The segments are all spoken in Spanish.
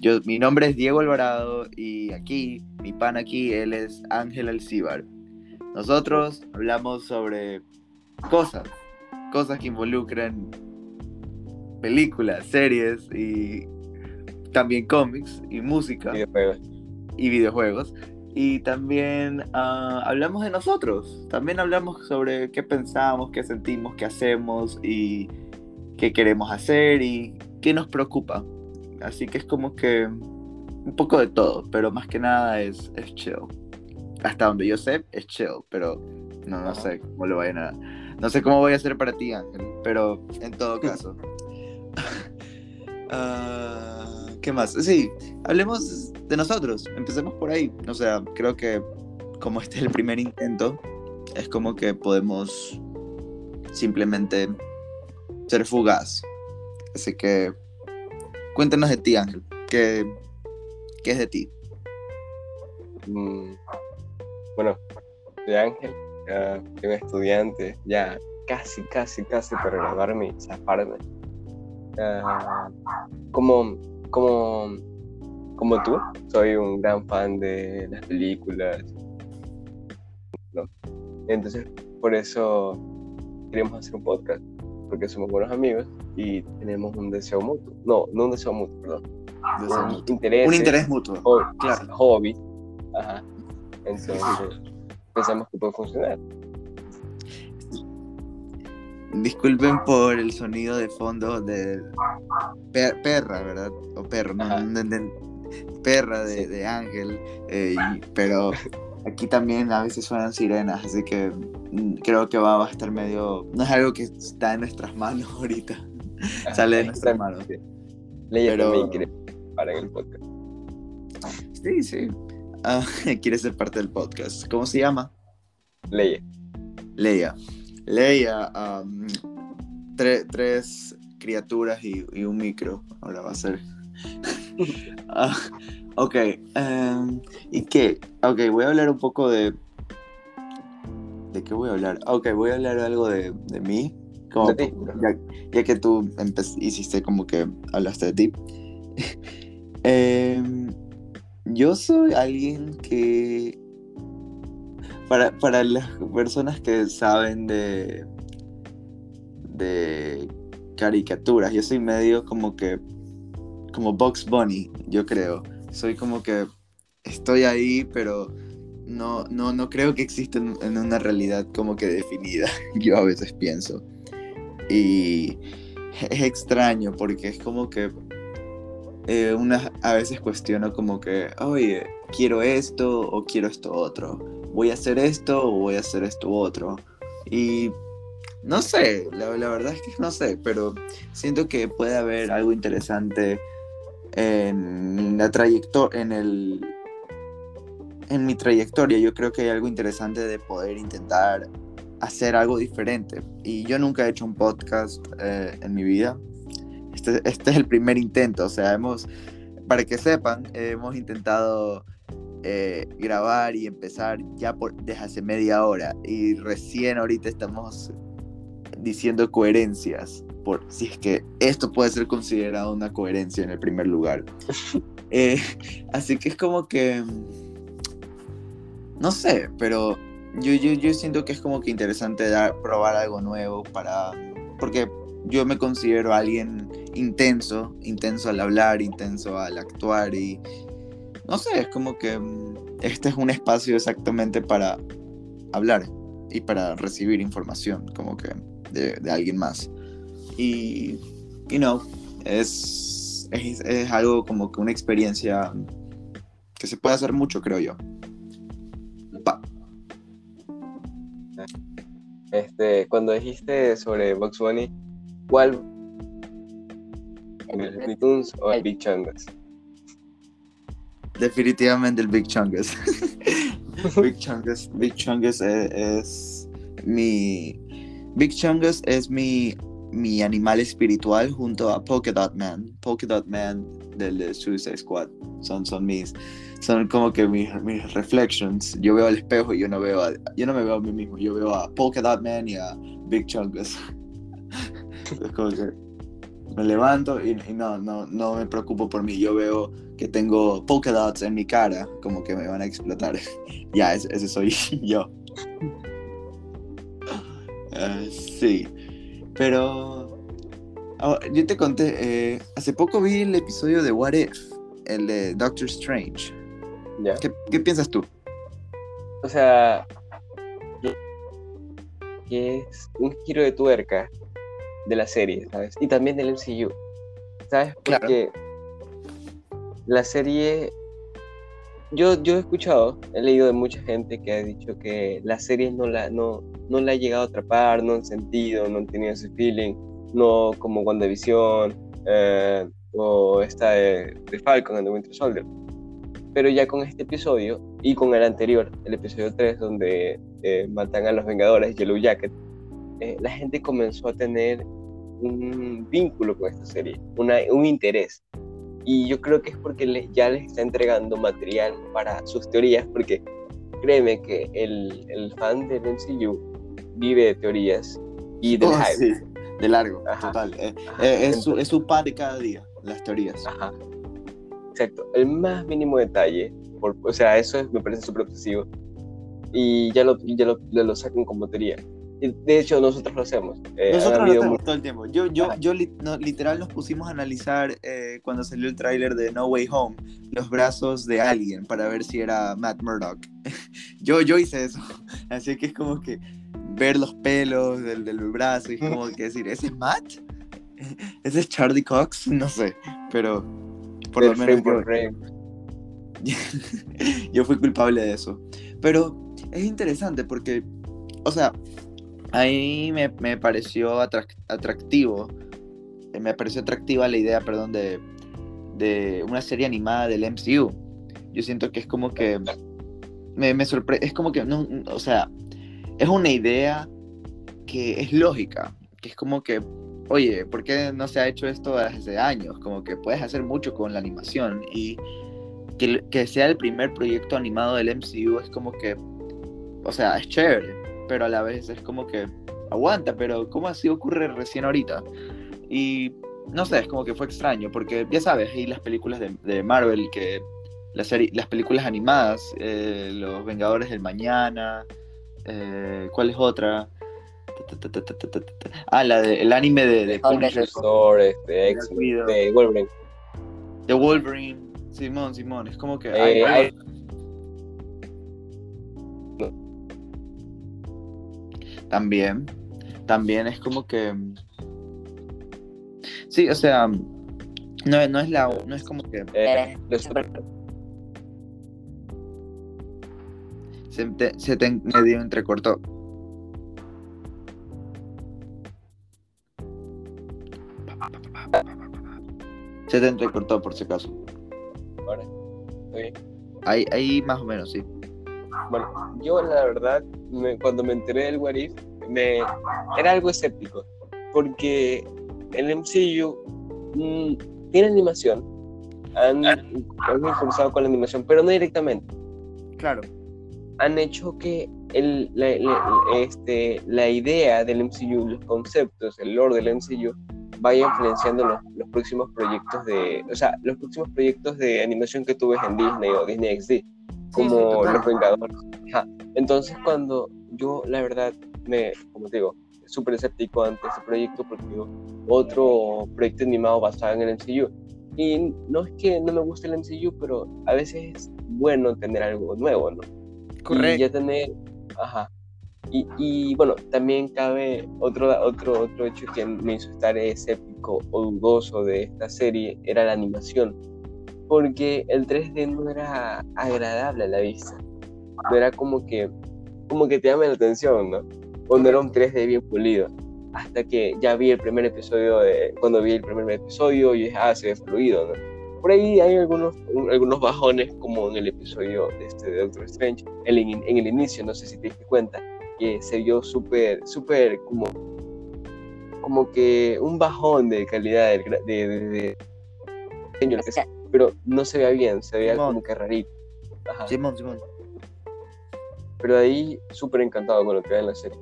Yo, mi nombre es Diego Alvarado y aquí, mi pan aquí, él es Ángel Alcíbar. Nosotros hablamos sobre cosas, cosas que involucran películas, series y también cómics y música Videojuegos. y videojuegos. Y también ah, hablamos de nosotros. También hablamos sobre qué pensamos, qué sentimos, qué hacemos y qué queremos hacer y qué nos preocupa. Así que es como que un poco de todo, pero más que nada es, es chill. Hasta donde yo sé, es chill, pero no, no sé cómo lo vayan a... No sé cómo voy a hacer para ti, Ángel, pero en todo caso. Ah, ¿Qué más? Sí, hablemos de nosotros, empecemos por ahí. O sea, creo que como este es el primer intento, es como que podemos simplemente ser fugaz. Así que cuéntanos de ti, Ángel. ¿Qué, qué es de ti? Mm, Bueno, soy Ángel, soy un estudiante, ya casi, casi, casi para graduarme y zafarme. Como, como, como tú, soy un gran fan de las películas. Entonces, por eso queremos hacer un podcast, porque somos buenos amigos y tenemos un deseo mutuo. No, no un deseo mutuo, perdón. Un interés, Un interés mutuo. hobby, claro. hobby. Ajá. Entonces, pensamos que puede funcionar. Disculpen por el sonido de fondo de per- perra, ¿verdad? O perro, no, no, no, perra de, Sí. de Ángel, eh, y- pero aquí también a veces suenan sirenas, así que mm, creo que va, va a estar medio, no es algo que está en nuestras manos ahorita, sale de manos. Leia Pero- para el podcast. Sí, sí. Ah, quiere ser parte del podcast. ¿Cómo se llama? Leia. Leia. Leia, tre- tres criaturas y, y un micro. Ahora va a ser. Ah, ok. em, ¿Y qué? Ok, voy a hablar un poco de. ¿De qué voy a hablar? Ok, voy a hablar algo de, de mí. Como, De ti. ya, ya que tú hiciste como que hablaste de ti. Em, yo soy alguien que para, para las personas que saben de, de caricaturas, yo soy medio como que, como Box Bunny, yo creo. Soy como que estoy ahí, pero no, no, no creo que exista en, en una realidad como que definida, yo a veces pienso. Y es extraño porque es como que eh, una, a veces cuestiono como que, oye, quiero esto o quiero esto otro voy a hacer esto o voy a hacer esto otro. Y no sé, la, la verdad es que no sé, pero siento que puede haber algo interesante en la trayectoria, en el en mi trayectoria. Yo creo que hay algo interesante de poder intentar hacer algo diferente. Y yo nunca he hecho un podcast eh, en mi vida. Este, este es el primer intento, o sea, hemos, para que sepan, hemos intentado eh, grabar y empezar ya por, desde hace media hora y recién ahorita estamos diciendo coherencias por si es que esto puede ser considerado una coherencia en el primer lugar. Eh, así que es como que no sé, pero yo, yo, yo siento que es como que interesante probar algo nuevo para porque yo me considero alguien intenso, intenso al hablar, intenso al actuar y no sé, es como que mm, este es un espacio exactamente para hablar y para recibir información, como que de, de alguien más. Y, you know, es, es, es algo como que una experiencia que se puede hacer mucho, creo yo. Cuando dijiste sobre Box Bunny, ¿cuál? ¿El Tunes o el Big Chungus? Definitivamente el Big Chungus. Big Chungus, Big Chungus es, es mi. Big Chungus es mi, mi animal espiritual junto a Polka Dot Man. Polka Dot Man del de Suicide Squad. Son, son mis. Son como que mis, mis reflections. Yo veo al espejo y yo no veo a, yo no me veo a mí mismo. Yo veo a Polka Dot Man y a Big Chungus. es como que. Me levanto y, no, no, no me preocupo por mí. Yo veo que tengo polka dots en mi cara, como que me van a explotar. ya, ese, ese soy yo. Ah, sí, pero ah, yo te conté, eh, hace poco vi el episodio de What If, el de Doctor Strange. ¿Qué, qué piensas tú? O sea, que- es un giro de tuerca de la serie, ¿sabes? Y también del MCU. ¿Sabes? Claro. Porque la serie. Yo, yo he escuchado, he leído de mucha gente que ha dicho que la serie no la, no, no la ha llegado a atrapar, no han sentido, no han tenido ese feeling, no como WandaVision eh, o esta de, de Falcon and the Winter Soldier. Pero ya con este episodio y con el anterior, el episodio 3, donde eh, matan a los Vengadores, Yellow Jacket, eh, la gente comenzó a tener un vínculo con esta serie, un interés. Y yo creo que es porque le- ya les está entregando material para sus teorías, porque créeme que el, el fan del MCU vive de teorías y del Oh, hype. sí, de largo, Ajá. total. Eh, Ajá. eh, es, su, es su pan de cada día, las teorías. Ajá. Exacto. El más mínimo detalle, por, o sea, eso es- me parece súper obsesivo. Y ya lo, ya lo, ya lo sacan como teoría. De hecho, nosotros lo hacemos. Eh, Nosotros lo hacemos mu- todo el tiempo. Yo, yo, Ajá. yo li- no, literal nos pusimos a analizar eh, cuando salió el tráiler de No Way Home los brazos de alguien para ver si era Matt Murdock. yo, yo hice eso. Así que es como que ver los pelos del, del brazo y como que decir, ¿ese es Matt? ¿Ese es Charlie Cox? No sé, pero por lo menos yo- frame. yo fui culpable de eso. Pero es interesante porque, o sea, ahí me, me pareció atrac- atractivo, eh, me pareció atractiva la idea, perdón, de, de una serie animada del MCU. Yo siento que es como que me, me sorprende, es como que, no, o sea, es una idea que es lógica, que es como que, oye, ¿por qué no se ha hecho esto hace años? Como que puedes hacer mucho con la animación y que, sea el primer proyecto animado del MCU es como que, o sea, es chévere, pero a la vez es como que aguanta, pero ¿cómo así ocurre recién ahorita? Y no sé, es como que fue extraño, porque ya sabes, hay las películas de, Marvel que la serie, las películas animadas, eh, Los Vengadores del Mañana, eh, ¿cuál es otra? Ah, la de, el anime de, de Punisher, Thor, este, X, de Wolverine. de Wolverine, Simón, Simón, es como que... Eh, ay, hay- También, también es como que... Sí, o sea, no, no es la... No es como que... eh, Se te, se te medio entrecortó. Se te entrecortó por si acaso. ahora, ¿estoy bien? Ahí, ahí más o menos, sí. Bueno, yo la verdad, me- cuando me enteré del What If, me, era algo escéptico, porque el MCU mm, tiene animación, han, han impulsado con la animación, pero no directamente. Claro. Han hecho que el, la, la- este, la idea del MCU, los conceptos, el lore del MCU, vaya influenciando los, los próximos proyectos de, o sea, los próximos proyectos de animación que tú ves en Disney o Disney XD como sí, total. Los Vengadores. Entonces, cuando yo, la verdad, me, como te digo, súper escéptico ante este proyecto porque digo, otro proyecto animado basado en el MCU. Y no es que no me guste el MCU, pero a veces es bueno tener algo nuevo, ¿no? Y ya tener, ajá. Y, y, bueno, también cabe otro, otro, otro hecho que me hizo estar escéptico o dudoso de esta serie, era la animación. Porque el 3D no era agradable a la vista. No era como que, como que te llame la atención, ¿no? O no era un 3D bien pulido. Hasta que ya vi el primer episodio, de, cuando vi el primer episodio, y dije, ah, se ve fluido, ¿no? Por ahí hay algunos, un- algunos bajones, como en el episodio de, este, de Doctor Strange, en, el- en el inicio, no sé si te diste cuenta, que se vio súper, súper como, como que un bajón de calidad de, de, de- sea, pero no se veía bien, se veía Simón. como que rarito. Ajá. Simón, Simón. Pero de ahí súper encantado con lo que ve en la serie.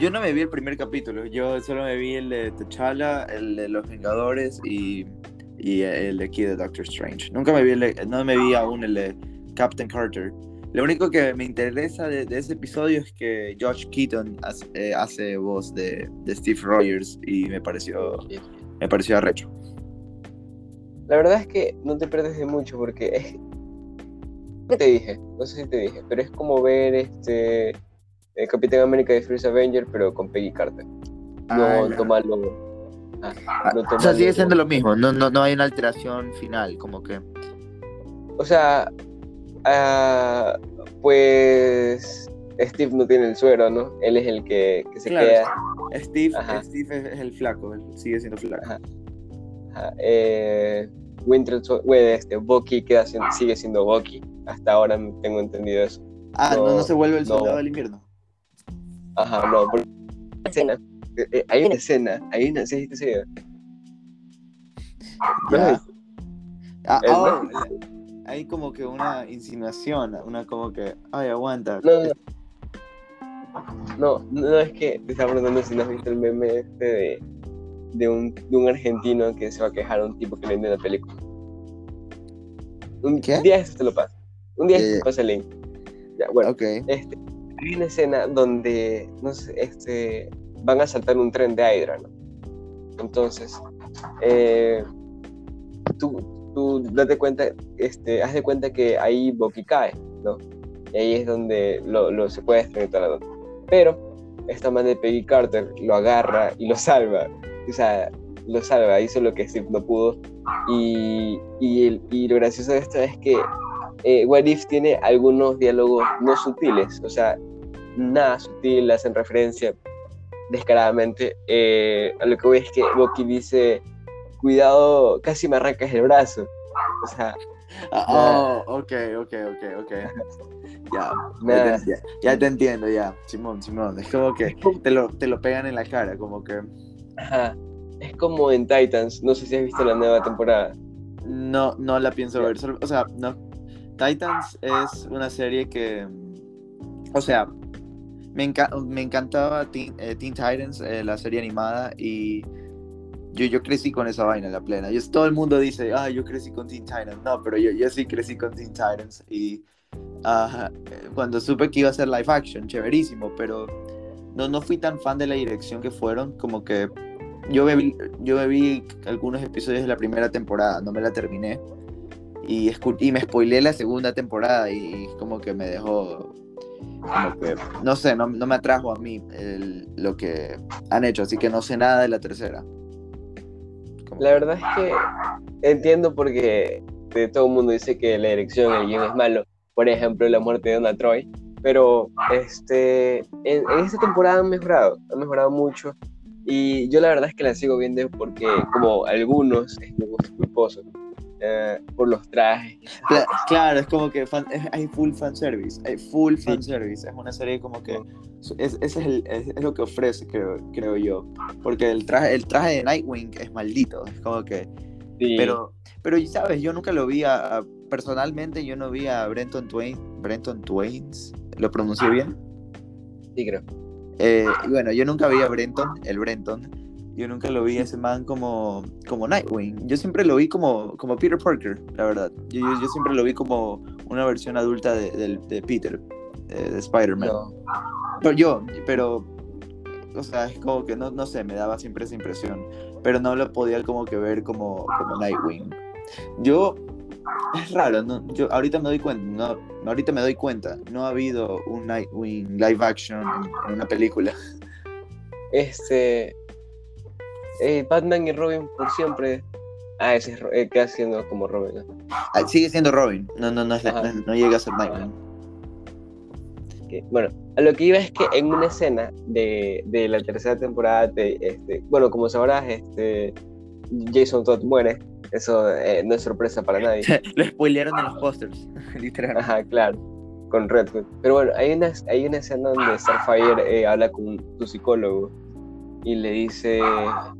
Yo no me vi el primer capítulo, yo solo me vi el de T'Challa, el de Los Vengadores y, y el de aquí de Doctor Strange. Nunca me vi, el no me vi aún el de Captain Carter. Lo único que me interesa de, de ese episodio es que Josh Keaton hace, eh, hace voz de, de Steve Rogers y me pareció, me pareció arrecho. La verdad es que no te pierdes de mucho porque es. ¿Qué te dije? No sé si te dije, pero es como ver este. El Capitán América de First Avenger, pero con Peggy Carter. No Ah, tomarlo. Ah, no O sea, sigue siendo lo mismo, no, no, no hay una alteración final, como que... O sea, ah, pues. Steve no tiene el suero, ¿no? Él es el que, que se Claro. queda. Steve, Ajá. Steve es, el flaco, él sigue siendo flaco. Ajá. Ajá, eh, Winter bueno, este, Bucky queda siendo- sigue siendo Bucky. Hasta ahora tengo entendido eso. Ah, no, No, no se vuelve el no. soldado del invierno. Ajá, no, escena, eh, eh, hay una escena, hay una, ¿sí Ya. es? Ah, oh, hay como que una insinuación, una como que, ay, aguanta. No, no, no, no es que te estaba preguntando si no has visto el meme este de, de, un, de un argentino que se va a quejar a un tipo que le vende la película. Un ¿Qué? día esto te lo paso. Un día Ya, esto ya. te pasa el link. Ya, bueno, este, hay una escena donde, no sé, este, van a saltar un tren de Hydra. Entonces, eh, tú, tú date cuenta, este, haz de cuenta que ahí Bucky cae, ¿no? Ahí es donde lo, lo secuestran y todo. Pero esta man de Peggy Carter lo agarra y lo salva. O sea, lo salva, hizo lo que Steve no pudo. Y, y, el- y lo gracioso de esto es que eh, What If tiene algunos diálogos no sutiles, o sea, nada sutil, hacen referencia descaradamente. Eh, a lo que voy es que Bucky dice, cuidado, casi me arrancas el brazo. O sea, Ah, oh, ok, ok, ok, ok. Ya, ya, te- ya, ya te entiendo, ya. Simón, Simón. Es como que te lo, te lo pegan en la cara, como que ajá, es como en Titans, no sé si has visto la nueva temporada. no, no la pienso ver. solo- o sea, no. Titans es una serie que, o sea, me, enca- me encantaba Teen, eh, Titans, eh, la serie animada, y yo, yo crecí con esa vaina, la plena. Todo el mundo dice, ah, yo crecí con Teen Titans. No, pero yo, yo sí crecí con Teen Titans. Y eh, cuando supe que iba a ser live action, chéverísimo, pero no, no fui tan fan de la dirección que fueron, como que yo vi, yo vi algunos episodios de la primera temporada, no me la terminé. Y, y me spoileé la segunda temporada y, como que me dejó, como que, no sé, no, no me atrajo a mí el- lo que han hecho, así que no sé nada de la tercera. Como La verdad es que entiendo porque de todo el mundo dice que la dirección, el guion es malo. Por ejemplo, la muerte de Donna Troy. Pero este, en, en esta temporada han mejorado, han mejorado mucho. Y yo la verdad es que la sigo viendo porque, como algunos, es mi gusto culposo. Eh, por los trajes. Cla- Claro, es como que fan- es- hay full fanservice, hay full fanservice. Es una serie como que es, es, el- es- lo que ofrece, creo, creo yo. Porque el traje, el traje de Nightwing es maldito, es como que... Sí, Pero, pero sabes, yo nunca lo vi a, a- personalmente, yo no vi a Brenton Twain, Brenton Twains, ¿lo pronuncié bien? sí, creo. Eh, bueno, yo nunca vi a Brenton, el Brenton, yo nunca lo vi a ese man como, como Nightwing. Yo siempre lo vi como, como Peter Parker, la verdad. Yo, yo, yo siempre lo vi como una versión adulta de, del- de Peter, eh, de Spider-Man. Pero yo, pero, o sea, es como que no, no sé, me daba siempre esa impresión. Pero no lo podía como que ver como, como Nightwing. Yo, es raro, ¿no? Yo ahorita me doy cuenta, no, ahorita me doy cuenta, no ha habido un Nightwing live action en, en una película. Este. Eh, Batman y Robin por siempre. Ah, ese es, eh, queda siendo como Robin. ¿no? Ah, Sigue siendo Robin, no, no, no, es la- Ajá. no, no llega a ser. Que, bueno, a lo que iba es que en una escena de, de la tercera temporada, de, este, bueno, como sabrás, este, Jason Todd muere. Eso eh, no es sorpresa para nadie. Lo spoilearon en los pósters, literal. Ajá, claro, con Red Hood. Pero bueno, hay una, hay una escena donde Starfire eh, habla con tu psicólogo y le dice,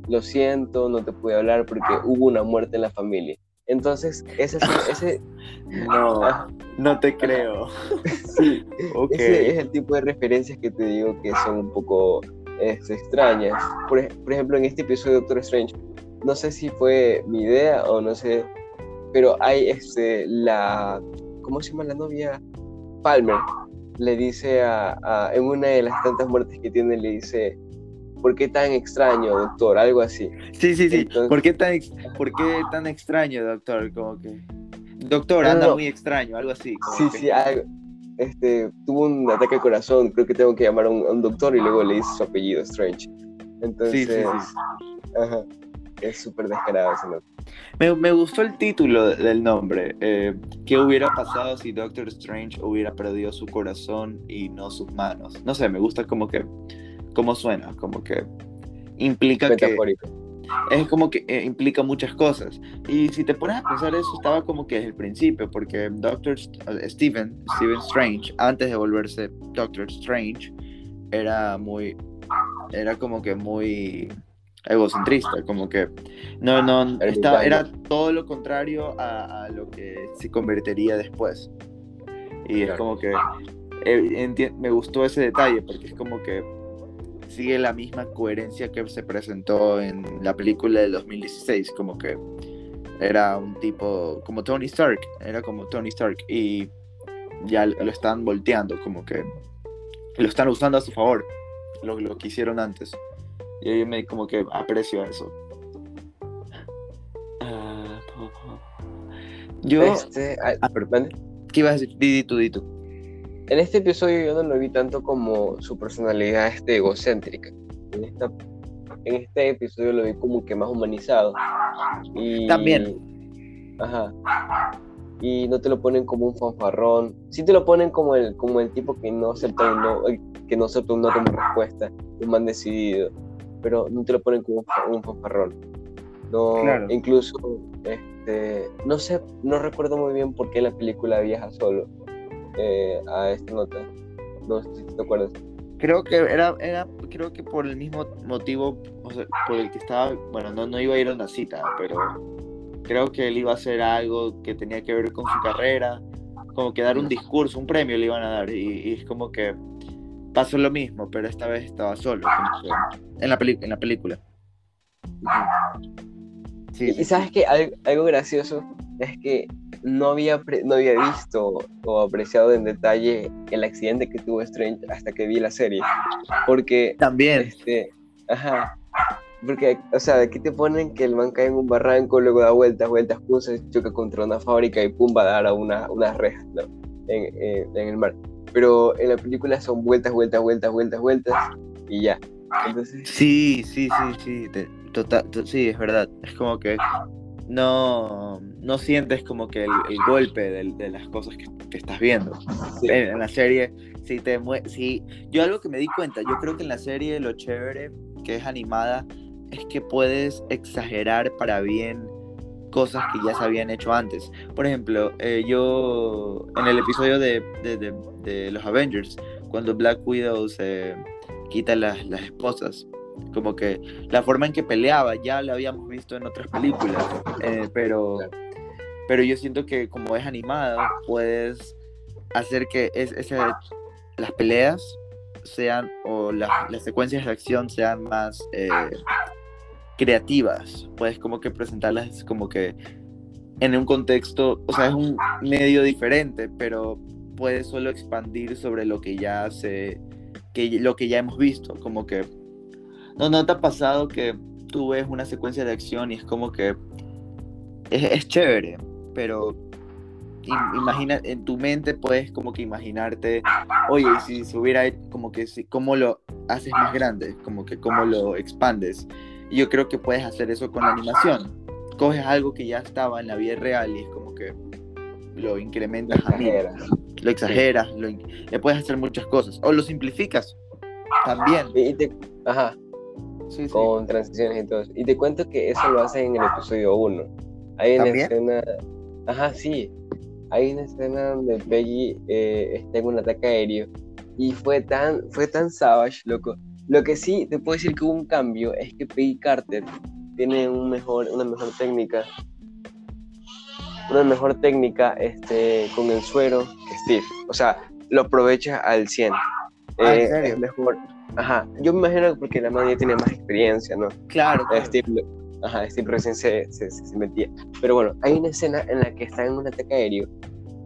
lo siento, no te pude hablar porque hubo una muerte en la familia. Entonces, ese, es- ese, No, no te creo. sí, Ok. ese es el tipo de referencias que te digo que son un poco este, extrañas. Por, por ejemplo, en este episodio de Doctor Strange, no sé si fue mi idea o no sé, pero hay este, la, ¿cómo se llama la novia? Palmer le dice a, a- en una de las tantas muertes que tiene, le dice, ¿por qué tan extraño, doctor? Algo así. Sí, sí, sí. Entonces- ¿Por, qué tan ¿Por qué tan extraño, doctor? Como que... Doctor, No, anda no. muy extraño, algo así. Sí, que- sí, algo. Este, tuvo un ataque al corazón, creo que tengo que llamar a un, a un doctor y luego le dice su apellido, Strange. Entonces, Sí, sí, sí. ajá, es súper descarado ese nombre. Me, me gustó el título de- del nombre. eh, ¿Qué hubiera pasado si Doctor Strange hubiera perdido su corazón y no sus manos? No sé, me gusta como que... Cómo suena, como que implica que... Es como que eh, implica muchas cosas. Y si te pones a pensar eso, estaba como que desde el principio, porque Doctor St- eh, Steven, Steven Strange, antes de volverse Doctor Strange, era muy, era como que muy egocentrista, como que no, no, estaba, era todo lo contrario a, a lo que se convertiría después. Y es Claro. como que eh, me gustó ese detalle, porque es como que sigue la misma coherencia que se presentó en la película del 2016, como que era un tipo como Tony Stark, era como Tony Stark y ya lo están volteando, como que lo están usando a su favor, lo, lo que hicieron antes. Y yo me como que aprecio eso. Ah, yo... Este, ah, Ah. ¿Qué ibas a decir? Di, di tú, di tú. En este episodio yo no lo vi tanto como su personalidad este, egocéntrica. En, esta, en este episodio lo vi como que más humanizado. Y, También. Ajá. Y no te lo ponen como un fanfarrón. Sí te lo ponen como el, como el tipo que no acepta un no, que no acepta un no como respuesta, un man decidido. Pero no te lo ponen como un, fa- un fanfarrón. No, Claro. incluso, este, no sé, no recuerdo muy bien por qué la película viaja solo eh, a esta nota. No sé si te acuerdas. Creo que era, era, creo que por el mismo motivo, o sea, por el que estaba, bueno, no, no iba a ir a una cita, pero creo que él iba a hacer algo que tenía que ver con su carrera, como que dar un discurso, un premio le iban a dar, y, y es como que pasó lo mismo, pero esta vez estaba solo, en la, en la película. Sí, Y, sí, sabes que algo, algo gracioso es que no había, no había visto o apreciado en detalle el accidente que tuvo Strange hasta que vi la serie. Porque, También, este, ajá, porque, o sea, aquí te ponen que el man cae en un barranco, luego da vueltas, vueltas, pum, se choca contra una fábrica y pum, va a dar a una, unas rejas, ¿no? En, en- en el mar. Pero en la película son vueltas, vueltas, vueltas, vueltas, vueltas y ya. Entonces, Sí, sí, sí, sí, total, to- sí, es verdad. Es como que no, no sientes como que el, el golpe de, las cosas que, que estás viendo. sí, En, en la serie, sí te sí. Yo algo que me di cuenta, yo creo que en la serie lo chévere que es animada es que puedes exagerar para bien cosas que ya se habían hecho antes. Por ejemplo, eh, yo en el episodio de, de- de- de los Avengers, cuando Black Widow se quita las, las esposas, como que la forma en que peleaba ya la habíamos visto en otras películas, eh, pero, pero yo siento que como es animada, puedes hacer que es, ese- las peleas sean o las, las secuencias de acción sean más eh, creativas. Puedes como que presentarlas como que en un contexto, o sea, es un medio diferente, pero puedes solo expandir sobre lo que ya se, que lo que ya hemos visto, como que no, no te ha pasado que tú ves una secuencia de acción y es como que es, es chévere, pero im- imagina en tu mente puedes como que imaginarte, oye, si se hubiera como que si, cómo lo haces más grande, como que cómo lo expandes. Y yo creo que puedes hacer eso con la animación. Coges algo que ya estaba en la vida real y es como que lo incrementas a lo exageras, lo in- le puedes hacer muchas cosas. O lo simplificas también. Y, y te, ajá, Sí, sí. con transiciones y todo eso. Y te cuento que eso lo hacen en el episodio 1. Hay una ¿También? escena. Ajá, sí. Hay una escena donde Peggy eh, está en un ataque aéreo. Y fue tan, fue tan savage, loco. Lo que sí te puedo decir que hubo un cambio es que Peggy Carter tiene un mejor, una mejor técnica una mejor técnica este, con el suero que Steve. O sea, lo aprovecha al 100. Ah, ¿en Eh, serio? es mejor. Ajá, yo me imagino que porque la man ya tiene más experiencia, ¿no? Claro, Eh, Steve, ajá, Steve recién se, se, se metía. Pero bueno, hay una escena en la que están en un ataque aéreo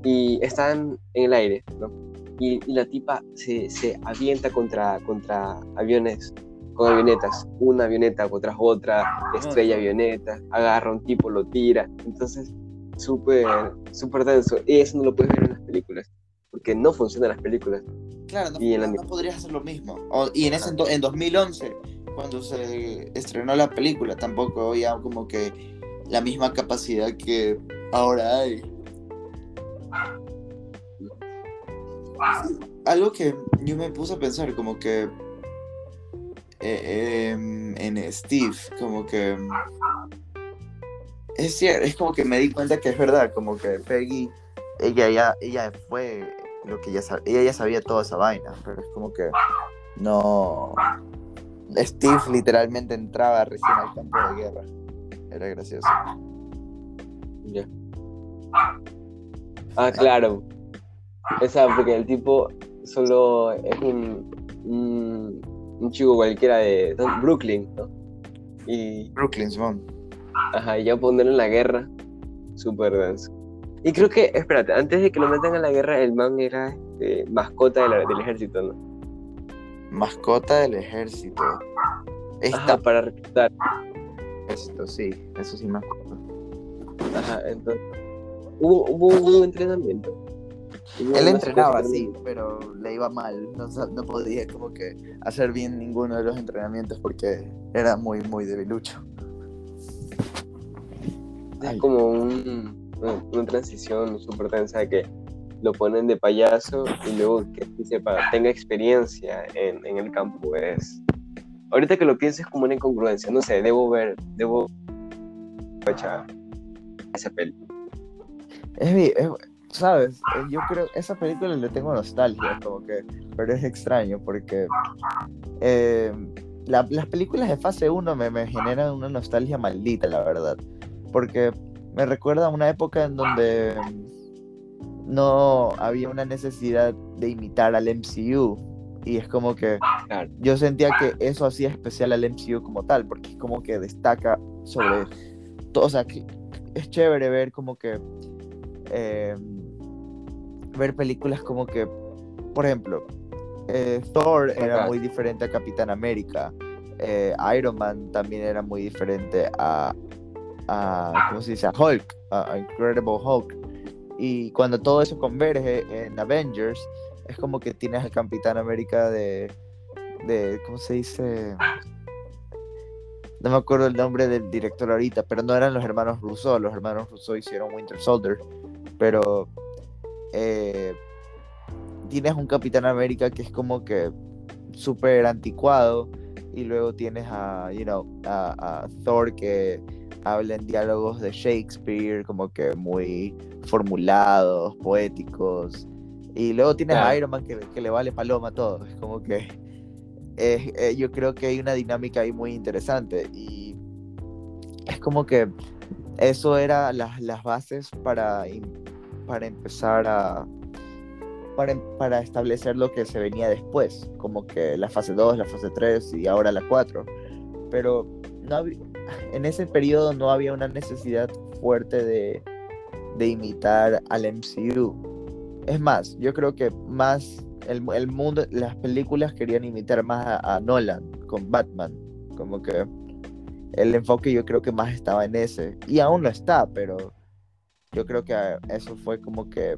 y están en el aire, ¿no? Y, y la tipa se, se avienta contra, contra aviones, con avionetas, una avioneta contra otra, estrella avioneta, agarra a un tipo, lo tira. Entonces, súper, súper denso. Y eso no lo puedes ver en las películas, porque no funcionan las películas. Claro, no, Y en la no- ni- no podrías hacer lo mismo. O- y en ese en 2011, cuando se estrenó la película, tampoco había como que la misma capacidad que ahora hay. Algo que yo me puse a pensar, como que eh, em, en Steve, como que es cierto, es como que me di cuenta que es verdad, como que Peggy, ella ya, ella fue que ya ella ya sabía toda esa vaina, pero es como que no. Steve literalmente entraba recién al campo de guerra. Era gracioso. Ya. Ah, claro. Esa, porque el tipo solo es un, un, un chico cualquiera de de Brooklyn, ¿no? Y, Brooklyn, Simón. ajá, y ya ponerlo en la guerra, súper denso. Y creo que, espérate, antes de que lo metan a la guerra, el man era este, mascota de la- del ejército, ¿no? Mascota del ejército. Ajá, Está para reclutar. ejército, sí, eso sí me acuerdo. Ajá, entonces. Hubo, hubo un entrenamiento. Hubo Él entrenaba, sí, pero le iba mal. No, no podía como que hacer bien ninguno de los entrenamientos porque era muy, muy debilucho. Es Ay. como un- una, una transición súper tensa que lo ponen de payaso y luego que sepa, tenga experiencia en, en el campo. Es... Ahorita que lo pienso es como una incongruencia. No sé, debo ver, debo esa peli. Es, mi- es- ¿sabes? Eh, Yo creo, esa película le tengo nostalgia, como que, pero es extraño porque eh, la- las películas de fase 1 me, me generan una nostalgia maldita, la verdad, porque me recuerda a una época en donde no había una necesidad de imitar al MCU y es como que yo sentía que eso hacía especial al MCU como tal, porque es como que destaca sobre todo, o sea, que es chévere ver como que eh, ver películas como que, por ejemplo, eh, Thor era muy diferente a Capitán América, eh, Iron Man también era muy diferente a, a ¿cómo se dice? Hulk, a, Incredible Hulk. Y cuando todo eso converge en Avengers, es como que tienes al Capitán América de, de ¿cómo se dice? No me acuerdo el nombre del director ahorita, pero no eran los hermanos Russo. Los hermanos Russo hicieron Winter Soldier. Pero eh, tienes un Capitán América que es como que súper anticuado. Y luego tienes a, you know, a Thor que habla en diálogos de Shakespeare, como que muy formulados, poéticos. Y luego tienes a Claro. Iron Man que, que le vale paloma todo. Es como que es- eh, yo creo que hay una dinámica ahí muy interesante y es como que eso era las, las bases para, para empezar a para, para establecer lo que se venía después, como que la fase 2, la fase 3 y ahora la 4. Pero no en ese periodo no había una necesidad fuerte de, de imitar al MCU. Es más, yo creo que más el, el mundo, las películas querían imitar más a, a Nolan con Batman. Como que el enfoque yo creo que más estaba en ese. Y aún no está, pero yo creo que eso fue como que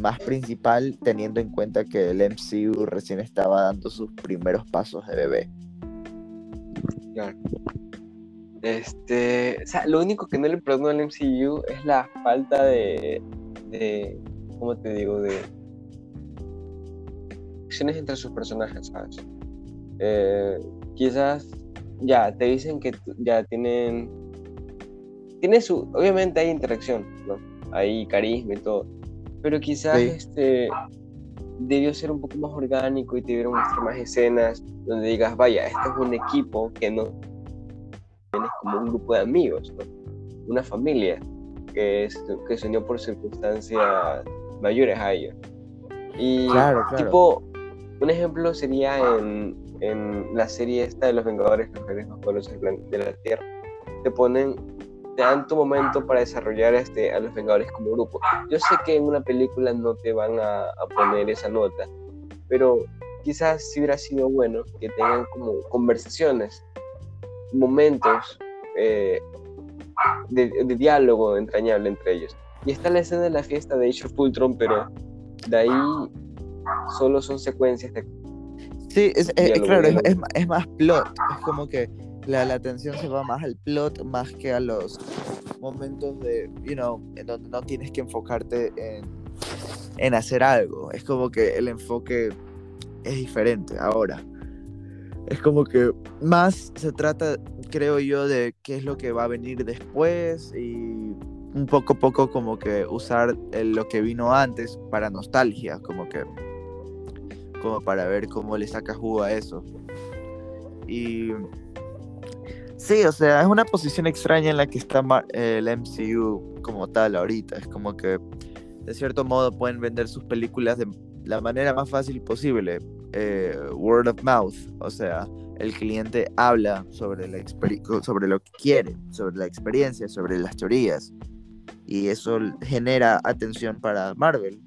más principal teniendo en cuenta que el MCU recién estaba dando sus primeros pasos de bebé. Claro. Este, o sea, lo único que no le perdono al MCU es la falta de, de, ¿cómo te digo? De acciones entre sus personajes, ¿sabes? Eh, quizás ya te dicen que ya tienen, tiene su, obviamente hay interacción, ¿no? Hay carisma y todo, pero quizás Sí. este debió ser un poco más orgánico y te dieron mostrar más escenas donde digas, vaya, este es un equipo que no como un grupo de amigos, ¿no? una familia. que, es, que se unió por circunstancias mayores a ellos. Y Claro, claro. tipo, un ejemplo sería en, en la serie esta de los Vengadores, los seres más poderosos de la Tierra. Te ponen, te dan tu momento para desarrollar este, a los Vengadores como grupo. Yo sé que en una película no te van a, a poner esa nota, pero quizás sí hubiera sido bueno que tengan como conversaciones, momentos eh, de, de diálogo entrañable entre ellos. Y está la escena de la fiesta de Age of Ultron, pero de ahí solo son secuencias de... Sí, es, claro, es, más plot. Es como que la, la atención se va más al plot más que a los momentos de, you know, en donde no tienes que enfocarte en, en hacer algo. Es como que el enfoque es diferente ahora. Es como que más se trata, creo yo, de qué es lo que va a venir después y un poco a poco como que usar el- lo que vino antes para nostalgia, como que como para ver cómo le saca jugo a eso. Y sí, o sea, es una posición extraña en la que está el MCU como tal ahorita. Es como que de cierto modo pueden vender sus películas de la manera más fácil posible. eh, word of mouth, o sea, el cliente habla sobre, la sobre lo que quiere, sobre la experiencia, sobre las teorías. Y eso genera atención para Marvel.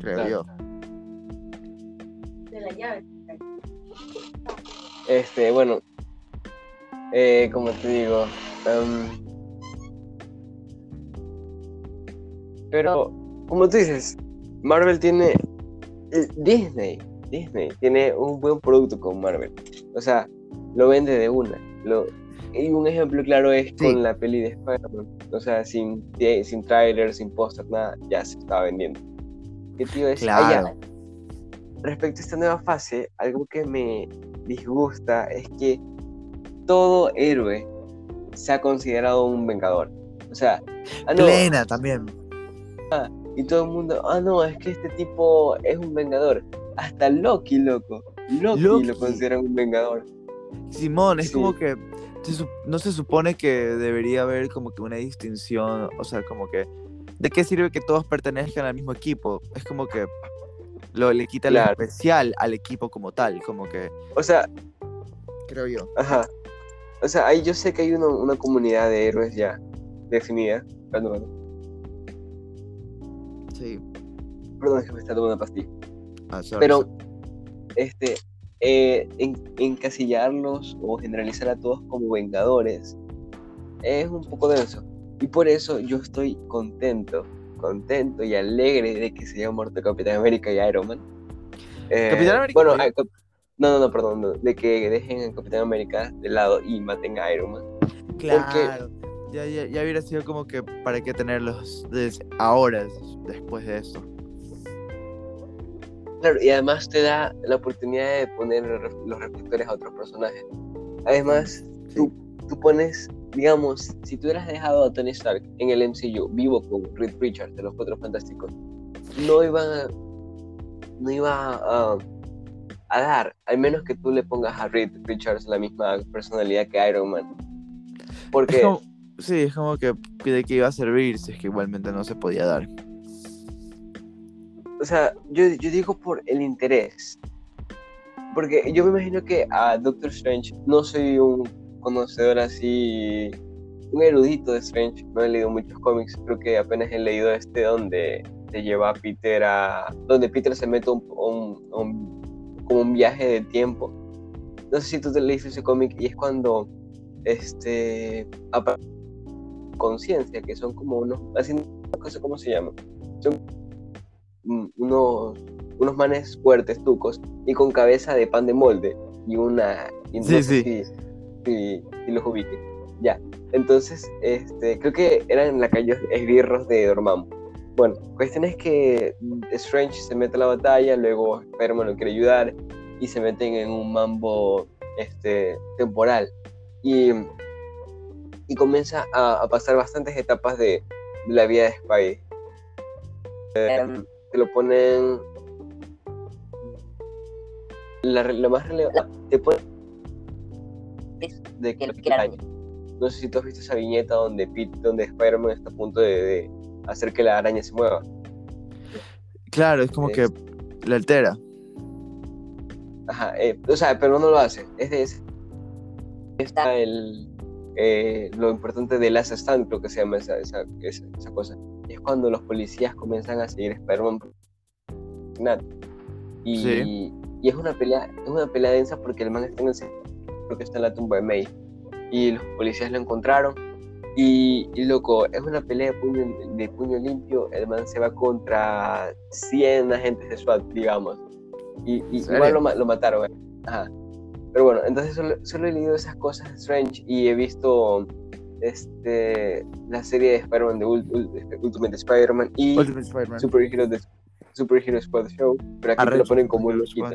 Creo Claro. yo. de la llave. Este, bueno, eh, como te digo, em, pero como tú dices, Marvel tiene eh, Disney, Disney tiene un buen producto con Marvel, o sea, lo vende de una. Lo, y un ejemplo claro es Sí. con la peli de Spider-Man, o sea, sin, sin trailer, sin póster, nada, ya se estaba vendiendo. ¿Qué a decir? Ah, Claro. respecto a esta nueva fase, algo que me disgusta es que todo héroe se ha considerado un vengador. O sea, ah, no, Plena también. y todo el mundo, ah, no, es que este tipo es un vengador. Hasta Loki, loco. Loki, Loki. lo consideran un vengador. Simón, es Sí. como que se no se supone que debería haber como que una distinción, o sea, como que ¿de qué sirve que todos pertenezcan al mismo equipo? Es como que lo le quita Claro. lo especial al equipo como tal, como que O sea, creo yo. ajá. O sea, ahí yo sé que hay una, una comunidad de héroes ya definida. Perdón, perdón. Sí. Perdón, es que me está tomando una pastilla. Ah, sorry, Pero, sorry. este, eh, en- encasillarlos o generalizar a todos como vengadores es un poco denso. Y por eso yo estoy contento, contento y alegre de que se haya muerto Capitán América y Iron Man. Eh, Capitán América Bueno, ah, no, no, no, perdón, no, de que dejen a Capitán América de lado y maten a Iron Man. Claro. Ya, ya, ya hubiera sido como que para qué tenerlos ahora, después de esto. Claro, y además te da la oportunidad de poner los reflectores a otros personajes. Además, Sí. tú, tú pones, digamos, si tú hubieras dejado a Tony Stark en el MCU vivo con Reed Richards de los Cuatro Fantásticos, no iba a, no iba a, a dar, al menos que tú le pongas a Reed Richards la misma personalidad que Iron Man. Porque, Es como, sí, es como que de qué iba a servir si es que igualmente no se podía dar. O sea, yo, yo digo por el interés. Porque yo me imagino que a Doctor Strange no soy un conocedor así, un erudito de Strange, no he leído muchos cómics, creo que apenas he leído este donde te lleva a Peter a... donde Peter se mete un, un- un- como un viaje de tiempo. No sé si tú te leíste ese cómic y es cuando este conciencia, que son como unos, así no sé cómo se llama, son unos, unos manes fuertes, tucos, y con cabeza de pan de molde, y una... y no Sí, sé sí. Si, si- si los ubique. Ya, entonces, este, creo que eran lacayos esbirros de Dormammu. Bueno, cuestión es que Strange se mete a la batalla, luego Spider-Man lo quiere ayudar, y se meten en un mambo este, temporal. Y, y comienza a, a pasar bastantes etapas de, de la vida de Spidey. Eh, te lo ponen la, lo más relevante te ponen de Que- año no sé si tú has visto esa viñeta donde, Pete, donde Spider-Man está a punto de, de hacer que la araña se mueva. Claro, es como que la altera. Ajá, eh, o sea, pero no lo hace. Es de ese. Está el, eh, lo importante del last stand, creo que se llama esa, esa, esa, cosa. Es cuando los policías comienzan a seguir a Spider-Man. Y, sí. y es una pelea, es una pelea densa porque el man está en el creo que está en la tumba de May. Y los policías lo encontraron. Y, y loco, es una pelea de puño, de puño limpio. El man se va contra 100 agentes de SWAT, digamos y, igual lo, lo mataron. Ajá. Pero bueno, entonces solo, he leído esas cosas de Strange y he visto este, la serie de Spider-Man de Ultimate Spider-Man y Super, Hero de, Super Hero Squad Show, pero aquí te lo ponen como un loquito.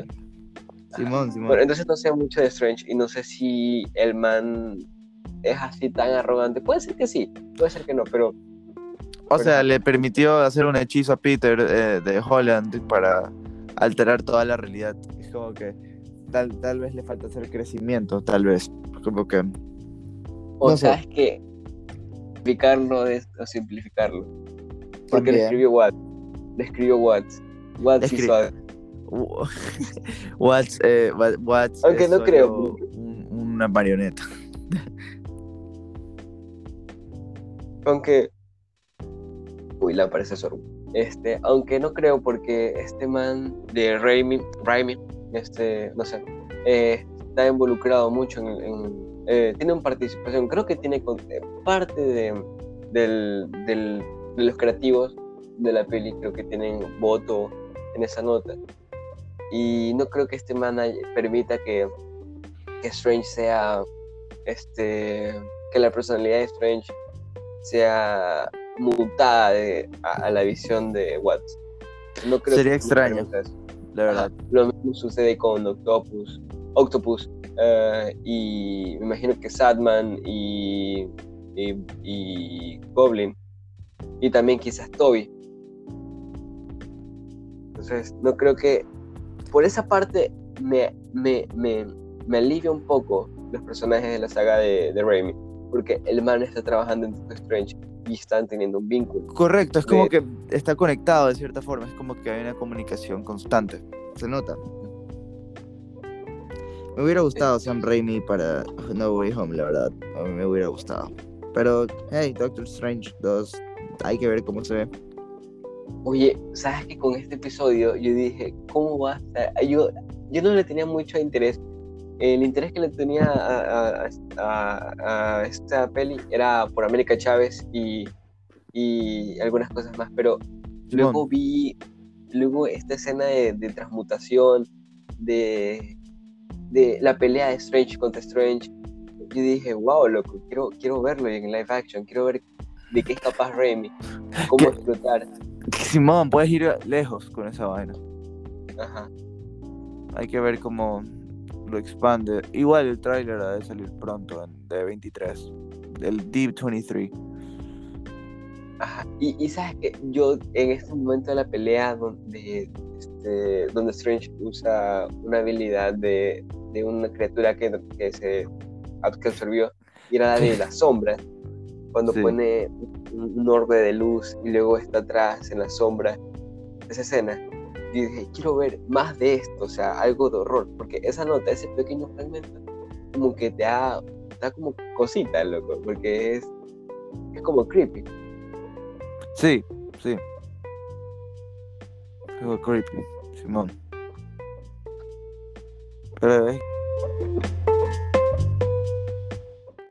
Simón, Simón. Bueno, entonces no sé mucho de Strange y no sé si el man es así tan arrogante. Puede ser que sí, puede ser que no, pero... O sea, le permitió hacer un hechizo a Peter eh, de Holland para alterar toda la realidad. Es como que tal, tal vez le falta hacer crecimiento, tal vez. Como que. O sea, es que simplificarlo es o simplificarlo. Porque le escribió What. Le escribió What. What Escri What's, eh, What's Aunque no creo. una marioneta. Aunque. Uy, la parece sorbo. Este, aunque no creo porque este man de Raimi, Raimi este, no sé, eh, está involucrado mucho en, eh, tiene una participación, creo que tiene eh, parte de, del, del, de los creativos de la peli, creo que tienen voto en esa nota. Y no creo que este man permita que, que Strange sea, este, que la personalidad de Strange sea mutada a, la visión de Watts. No creo Sería extraño, la verdad. lo mismo sucede con Octopus, Octopus eh, y me imagino que Sadman y, y, Goblin y también quizás Toby. Entonces, no creo que por esa parte me, me, me, me alivia un poco los personajes de la saga de, de Raimi, porque el man está trabajando en Doctor Strange y están teniendo un vínculo. Correcto, es como que está conectado de cierta forma, es como que hay una comunicación constante, se nota. Me hubiera gustado Sam Raimi para No Way Home, la verdad, a mí me hubiera gustado. Pero, hey, Doctor Strange 2, hay que ver cómo se ve. Oye, ¿sabes que con este episodio yo dije, ¿cómo va a Yo, yo no le tenía mucho interés. El interés que le tenía a, a, esta peli era por América Chávez y, y algunas cosas más, pero luego vi luego esta escena de, transmutación, de, de, la pelea de Strange contra Strange. Yo dije, wow, loco, quiero, quiero verlo en live action, quiero ver de qué es capaz Remy, cómo explotar. Simón, puedes ir lejos con esa vaina. Ajá. Hay que ver cómo, lo expande. Igual el tráiler ha de salir pronto, en de 23, del Deep 23. Ajá. Y, y, sabes que yo en este momento de la pelea donde, este, donde Strange usa una habilidad de, de una criatura que, que se que absorbió y era la de la sombra cuando pone un, orbe de luz y luego está atrás en la sombra esa escena y dije, quiero ver más de esto, o sea, algo de horror, porque esa nota, ese pequeño fragmento, como que te da, da como cosita, loco, porque es, es como creepy. Sí, sí. Creepy, Simón. Pero,